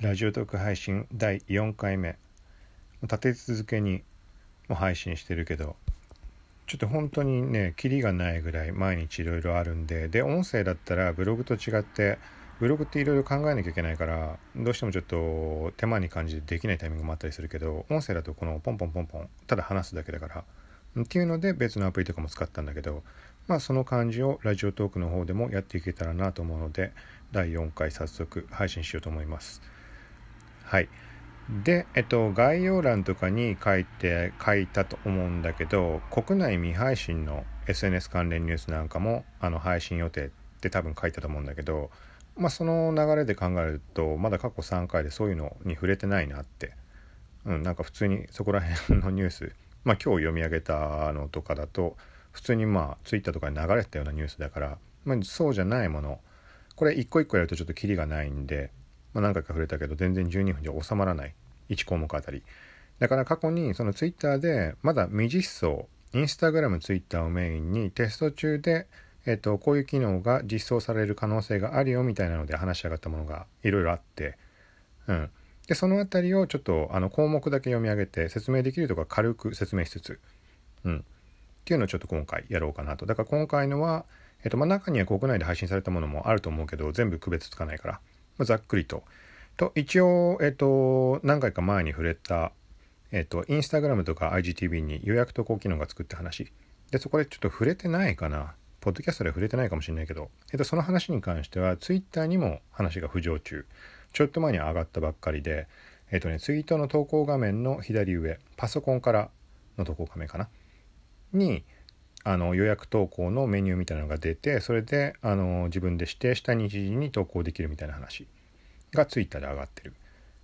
ラジオトーク配信第4回目。立て続けに配信してるけどちょっと本当にねキリがないぐらい毎日いろいろあるんでで音声だったらブログと違ってブログっていろいろ考えなきゃいけないからどうしてもちょっと手間に感じてできないタイミングもあったりするけど音声だとこのポンポンポンポンただ話すだけだからっていうので別のアプリとかも使ったんだけどまあその感じをラジオトークの方でもやっていけたらなと思うので第4回早速配信しようと思います。はい。で、えっと、概要欄とかに書いて書いたと思うんだけど国内未配信の SNS 関連ニュースなんかもあの配信予定って多分書いたと思うんだけどまあその流れで考えるとまだ過去3回でそういうのに触れてないなって。うんなんか普通にそこら辺のニュースまあ今日読み上げたのとかだと普通にまあツイッターとかに流れてたようなニュースだから、まあ、そうじゃないもの。これ一個一個やるとちょっとキリがないんで、まあ、何回か触れたけど全然12分じゃ収まらない。1項目あたり。だから過去にそのツイッターでまだ未実装。インスタグラムツイッターをメインにテスト中で、えっと、こういう機能が実装される可能性があるよみたいなので話し上がったものがいろいろあって。うん。でその辺りをちょっとあの項目だけ読み上げて説明できるとか軽く説明しつつ。うん。っていうのをちょっと今回やろうかなと。だから今回のはえっとまあ、中には国内で配信されたものもあると思うけど全部区別つかないから、ま、ざっくりと。と一応、えっと、何回か前に触れた、えっと、インスタグラムとか IGTV に予約投稿機能が作って話。で、そこでちょっと触れてないかな。ポッドキャストで触れてないかもしれないけど、えっと、その話に関しては、ツイッターにも話が浮上中。ちょっと前に上がったばっかりで、えっとね、ツイートの投稿画面の左上、パソコンからの投稿画面かな。に、あの予約投稿のメニューみたいなのが出てそれであの自分で指定した日時に投稿できるみたいな話がツイッターで上がってる。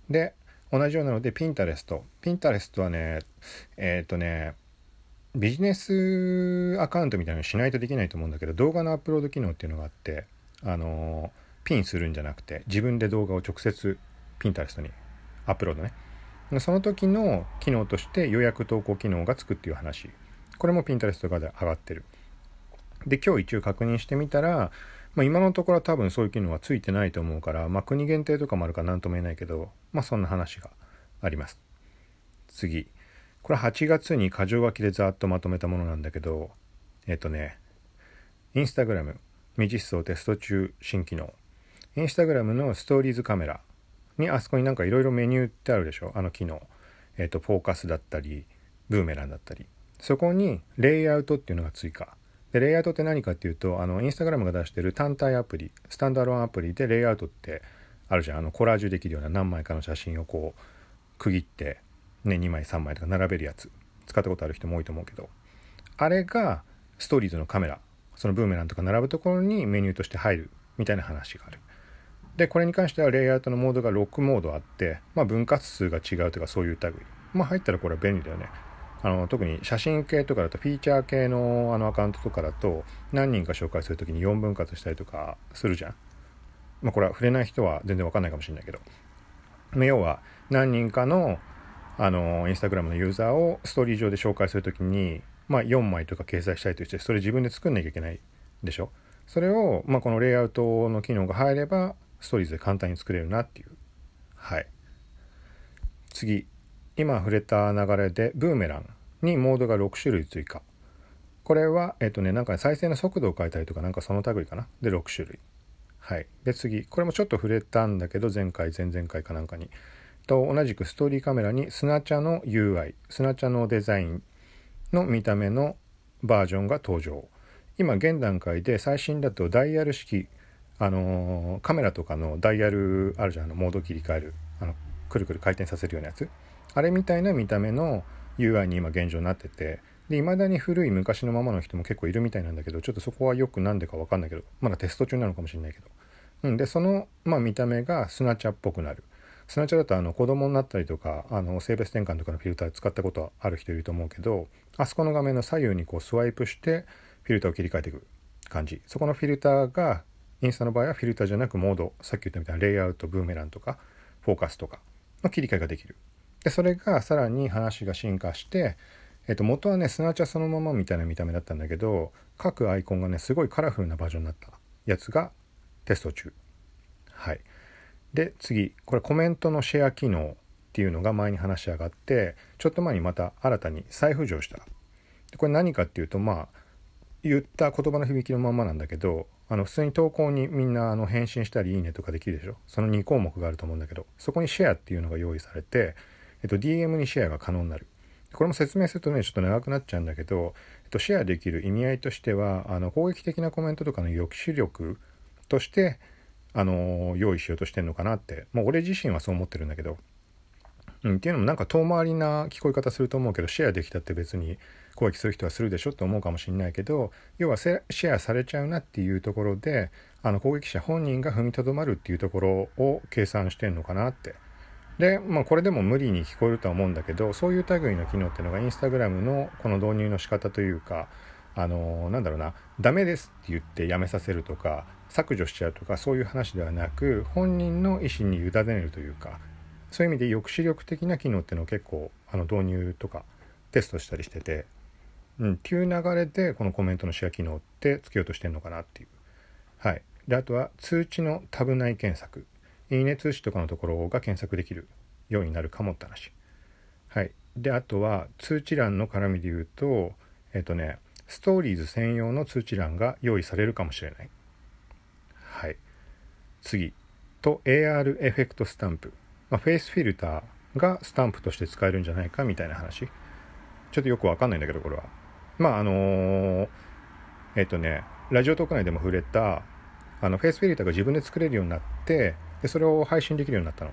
で同じようなのでピンタレストピンタレストはねえっ、ー、とねビジネスアカウントみたいなのしないとできないと思うんだけど動画のアップロード機能っていうのがあってあのピンするんじゃなくて自分で動画を直接ピンタレストにアップロードねその時の機能として予約投稿機能がつくっていう話これも Pinterest とかで上がってる。で、今日一応確認してみたら、まあ、今のところは多分そういう機能はついてないと思うから、まあ、国限定とかもあるから何とも言えないけど、まあ、そんな話があります。次。これ8月に箇条書きでざっとまとめたものなんだけど、えっとね、インスタグラム未実装テスト中新機能。インスタグラムのストーリーズカメラにあそこになんかいろいろメニューってあるでしょ？あの機能。えっと、フォーカスだったり、ブーメランだったり。そこにレイアウトっていうのが追加。で、レイアウトって何かっていうと、あの、インスタグラムが出してる単体アプリ、スタンドアロンアプリでレイアウトってあるじゃん。あの、コラージュできるような何枚かの写真をこう、区切って、ね、2枚3枚とか並べるやつ。使ったことある人も多いと思うけど。あれが、ストーリーズのカメラ、そのブーメランとか並ぶところにメニューとして入るみたいな話がある。で、これに関してはレイアウトのモードが6モードあって、まあ分割数が違うとかそういう類。まあ入ったらこれは便利だよね。あの特に写真系とかだとフィーチャー系のあのアカウントとかだと何人か紹介する時に4分割したりとかするじゃん。まあこれは触れない人は全然わかんないかもしれないけど。ま要は何人かのあのインスタグラムのユーザーをストーリー上で紹介する時にまあ4枚とか掲載したいとしてそれ自分で作んなきゃいけないでしょ。それを、まあ、このレイアウトの機能が入ればストーリーズで簡単に作れるなっていう。はい。次。今触れた流れでブーメランにモードが6種類追加。これは、えっとね、なんか再生の速度を変えたりとか、なんかその類かな。で、6種類。はい。で、次。これもちょっと触れたんだけど、前回、前々回かなんかに。と、同じくストーリーカメラにスナチャの UI、スナチャのデザインの見た目のバージョンが登場。今、現段階で最新だとダイヤル式、あのー、カメラとかのダイヤルあるじゃん、あの、モード切り替える。あの、くるくる回転させるようなやつ。あれみたいな見た目の UI に今現状なってて、で、未だに古い昔のままの人も結構いるみたいなんだけど、ちょっとそこはよくなんでかわかんないけど、まだテスト中なのかもしれないけど。うん、で、その、まあ見た目がスナチャっぽくなる。スナチャだとあの子供になったりとか、あの性別転換とかのフィルター使ったことはある人いると思うけど、あそこの画面の左右にこうスワイプしてフィルターを切り替えていく感じ。そこのフィルターが、インスタの場合はフィルターじゃなくモード、さっき言ったみたいなレイアウト、ブーメランとか、フォーカスとかの切り替えができる。で、それがさらに話が進化して、えっと、元はね、スナチャそのままみたいな見た目だったんだけど、各アイコンがね、すごいカラフルなバージョンになったやつがテスト中。はい。で次これコメントのシェア機能っていうのが前に話し上がってちょっと前にまた新たに再浮上したでこれ何かっていうとまあ言った言葉の響きのままなんだけどあの普通に投稿にみんなあの返信したりいいねとかできるでしょその2項目があると思うんだけどそこにシェアっていうのが用意されて、えっと、DM にシェアが可能になる。これも説明するとねちょっと長くなっちゃうんだけど、えっと、シェアできる意味合いとしてはあの攻撃的なコメントとかの抑止力としてあの用意しようとしてんのかなって。もう俺自身はそう思ってるんだけど、うん、っていうのもなんか遠回りな聞こえ方すると思うけどシェアできたって別に攻撃する人はするでしょって思うかもしれないけど要はシェアされちゃうなっていうところであの攻撃者本人が踏みとどまるっていうところを計算してんのかなって。で、まあ、これでも無理に聞こえるとは思うんだけどそういう類の機能っていうのがインスタグラムのこの導入の仕方というかあのなんだろうなダメですって言ってやめさせるとか削除しちゃうとかそういう話ではなく本人の意思に委ねるというかそういう意味で抑止力的な機能っていうのを結構あの導入とかテストしたりしてて、うん、っていう流れでこのコメントのシェア機能ってつけようとしてるのかなっていう。はい。であとは通知のタブ内検索いいね通知とかのところが検索できるようになるかもって話。はい。で、あとは通知欄の絡みで言うと、えっ、とね、ストーリーズ専用の通知欄が用意されるかもしれない。はい。次。と AR エフェクトスタンプ。まあ、フェイスフィルターがスタンプとして使えるんじゃないかみたいな話。ちょっとよくわかんないんだけど、これは。まあ、あのー、えっ、とね、ラジオトーク内でも触れた、あの、フェイスフィルターが自分で作れるようになって、でそれを配信できるようになったの。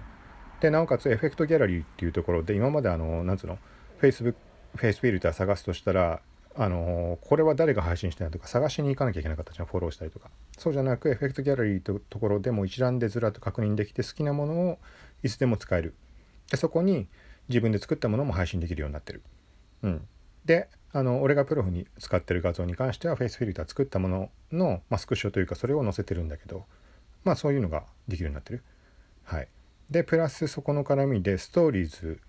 でなおかつエフェクトギャラリーっていうところで今まであのなんつうの？Facebook フェイスフィルター探すとしたらあのこれは誰が配信してないとか探しに行かなきゃいけなかったじゃんフォローしたりとか。そうじゃなくエフェクトギャラリーとところでも一覧でずらっと確認できて好きなものをいつでも使える。でそこに自分で作ったものも配信できるようになってる。うん。であの俺がプロフに使ってる画像に関してはフェイスフィルター作ったものの、まあ、スクショというかそれを載せてるんだけどまあそういうのができるようになってる。はい。で、プラスそこの絡みでストーリーズ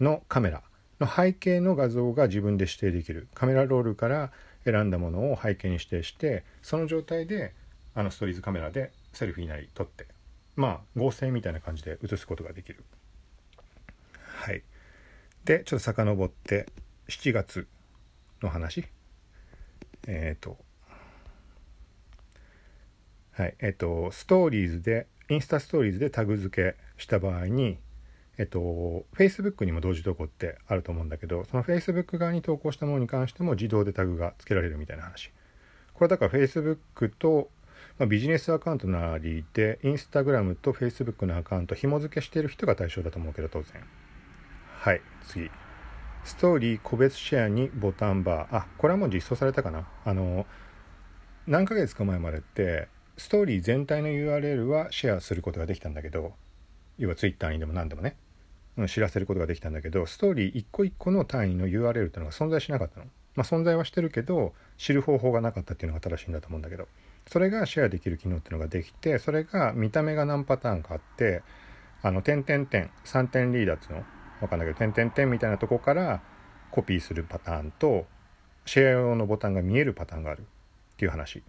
のカメラの背景の画像が自分で指定できる。カメラロールから選んだものを背景に指定して、その状態であのストーリーズカメラでセルフィーなり撮って、まあ合成みたいな感じで写すことができる。はい。で、ちょっと遡って7月の話。えっ、ー、と、はい、えっと、ストーリーズで、インスタストーリーズでタグ付けした場合に、えっと、Facebook にも同時投稿ってあると思うんだけど、その Facebook 側に投稿したものに関しても自動でタグが付けられるみたいな話。これだから Facebook と、まあ、ビジネスアカウントなりで、Instagram と Facebook のアカウント紐付けしている人が対象だと思うけど、当然。はい、次。ストーリー個別シェアにボタンバー。あ、これはもう実装されたかな。あの、何ヶ月か前までって、ストーリー全体の URL はシェアすることができたんだけど要は Twitter にでも何でもね、うん、知らせることができたんだけどストーリー一個一個の単位の URL っていうのが存在しなかったの。まあ、存在はしてるけど知る方法がなかったっていうのが正しいんだと思うんだけど。それがシェアできる機能っていうのができてそれが見た目が何パターンかあってあの点点点3点リーダーっていうの？わかんないけど点点点みたいなとこからコピーするパターンとシェア用のボタンが見えるパターンがあるっていう話。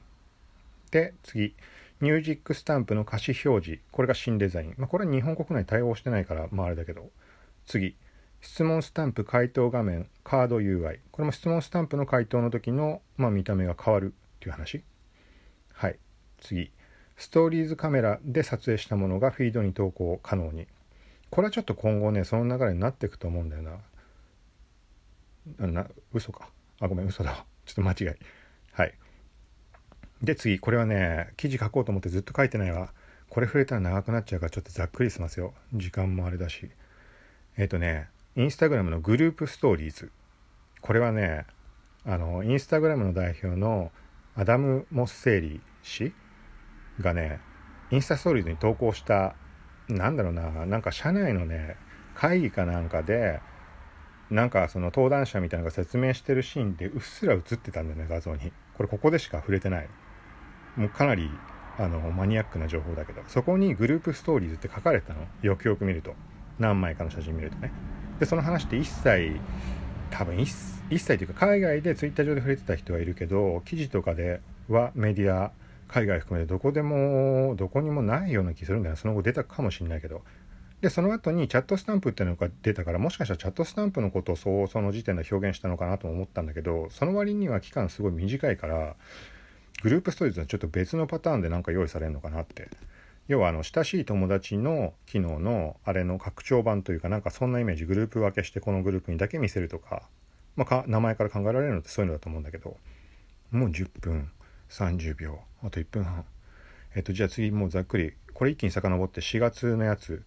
で次ミュージックスタンプの歌詞表示。これが新デザイン、まあ、これは日本国内対応してないからまああれだけど。次質問スタンプ回答画面カード UI これも質問スタンプの回答の時の、まあ、見た目が変わる。っていう話。はい。次ストーリーズカメラで撮影したものがフィードに投稿可能に。これはちょっと今後ねその流れになっていくと思うんだよな。な嘘か。あごめん嘘だわ。ちょっと間違い。はい。で次これはね記事書こうと思ってずっと書いてないわ。これ触れたら長くなっちゃうからちょっとざっくりしますよ。時間もあれだし。えっ、とねインスタグラムのグループストーリーズ。これはねあのインスタグラムの代表のアダム・モッセーリー氏がねインスタストーリーズに投稿したなんだろうななんか社内のね会議かなんかでなんかその登壇者みたいなのが説明してるシーンでうっすら映ってたんだよね画像に。これここでしか触れてない。もうかなりあのマニアックな情報だけどそこにグループストーリーズって書かれたの？よくよく見ると。何枚かの写真見るとね。でその話って一切多分一一切というか海外でツイッター上で触れてた人はいるけど記事とかではメディア海外含めてどこでもどこにもないような気するんだよその後出たかもしんないけど。でその後にチャットスタンプっていうのが出たからもしかしたらチャットスタンプのことをそうその時点で表現したのかなと思ったんだけどその割には期間すごい短いからグループストーリーズはちょっと別のパターンでなんか用意されるのかなって。要はあの親しい友達の機能のあれの拡張版というかなんかそんなイメージグループ分けしてこのグループにだけ見せるとか,、まあ、か名前から考えられるのってそういうのだと思うんだけど。もう10分30秒あと1分半えっとじゃあ次もうざっくり。これ一気に遡って4月のやつ。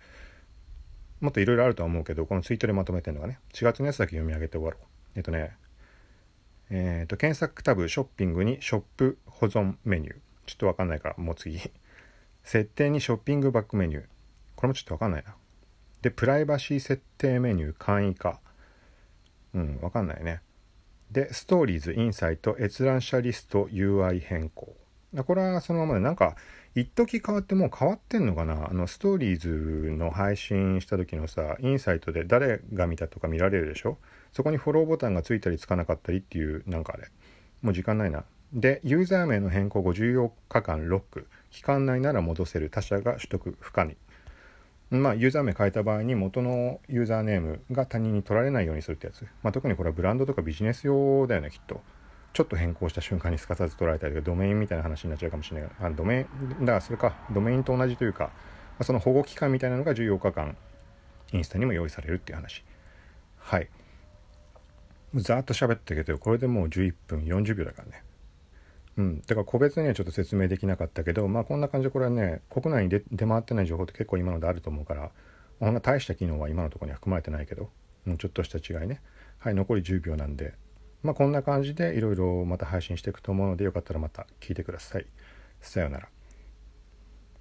もっといろいろあるとは思うけどこのツイートでまとめてるのがね。4月のやつだけ読み上げて終わろう。えっとね。えっ、と検索タブショッピングにショップ。保存メニュー。ちょっとわかんないからもう次。設定にショッピングバックメニュー。これもちょっとわかんないな。でプライバシー設定メニュー簡易化。うんわかんないね。でストーリーズインサイト閲覧者リスト UI 変更。これはそのままで。なんか一時変わってもう変わってんのかな？あのストーリーズの配信した時のさインサイトで誰が見たとか見られるでしょ？そこにフォローボタンがついたりつかなかったりっていうなんかあれ。もう時間ないな。でユーザー名の変更後14日間ロック。期間内なら戻せる他社が取得不可に。まあユーザー名変えた場合に元のユーザーネームが他人に取られないようにするってやつ、まあ、特にこれはブランドとかビジネス用だよねきっと。ちょっと変更した瞬間にすかさず取られたりとかドメインみたいな話になっちゃうかもしれない。あドメインだからそれかドメインと同じというか、まあ、その保護期間みたいなのが14日間インスタにも用意されるっていう話。はい。ざーっと喋ったけどこれでもう11分40秒だからね。うん、だから個別にはちょっと説明できなかったけどまあこんな感じでこれはね国内に出回ってない情報って結構今のであると思うからこんな大した機能は今のところには含まれてないけど、うん、ちょっとした違いね。はい残り10秒なんで。まあこんな感じでいろいろまた配信していくと思うのでよかったらまた聞いてください。さようなら。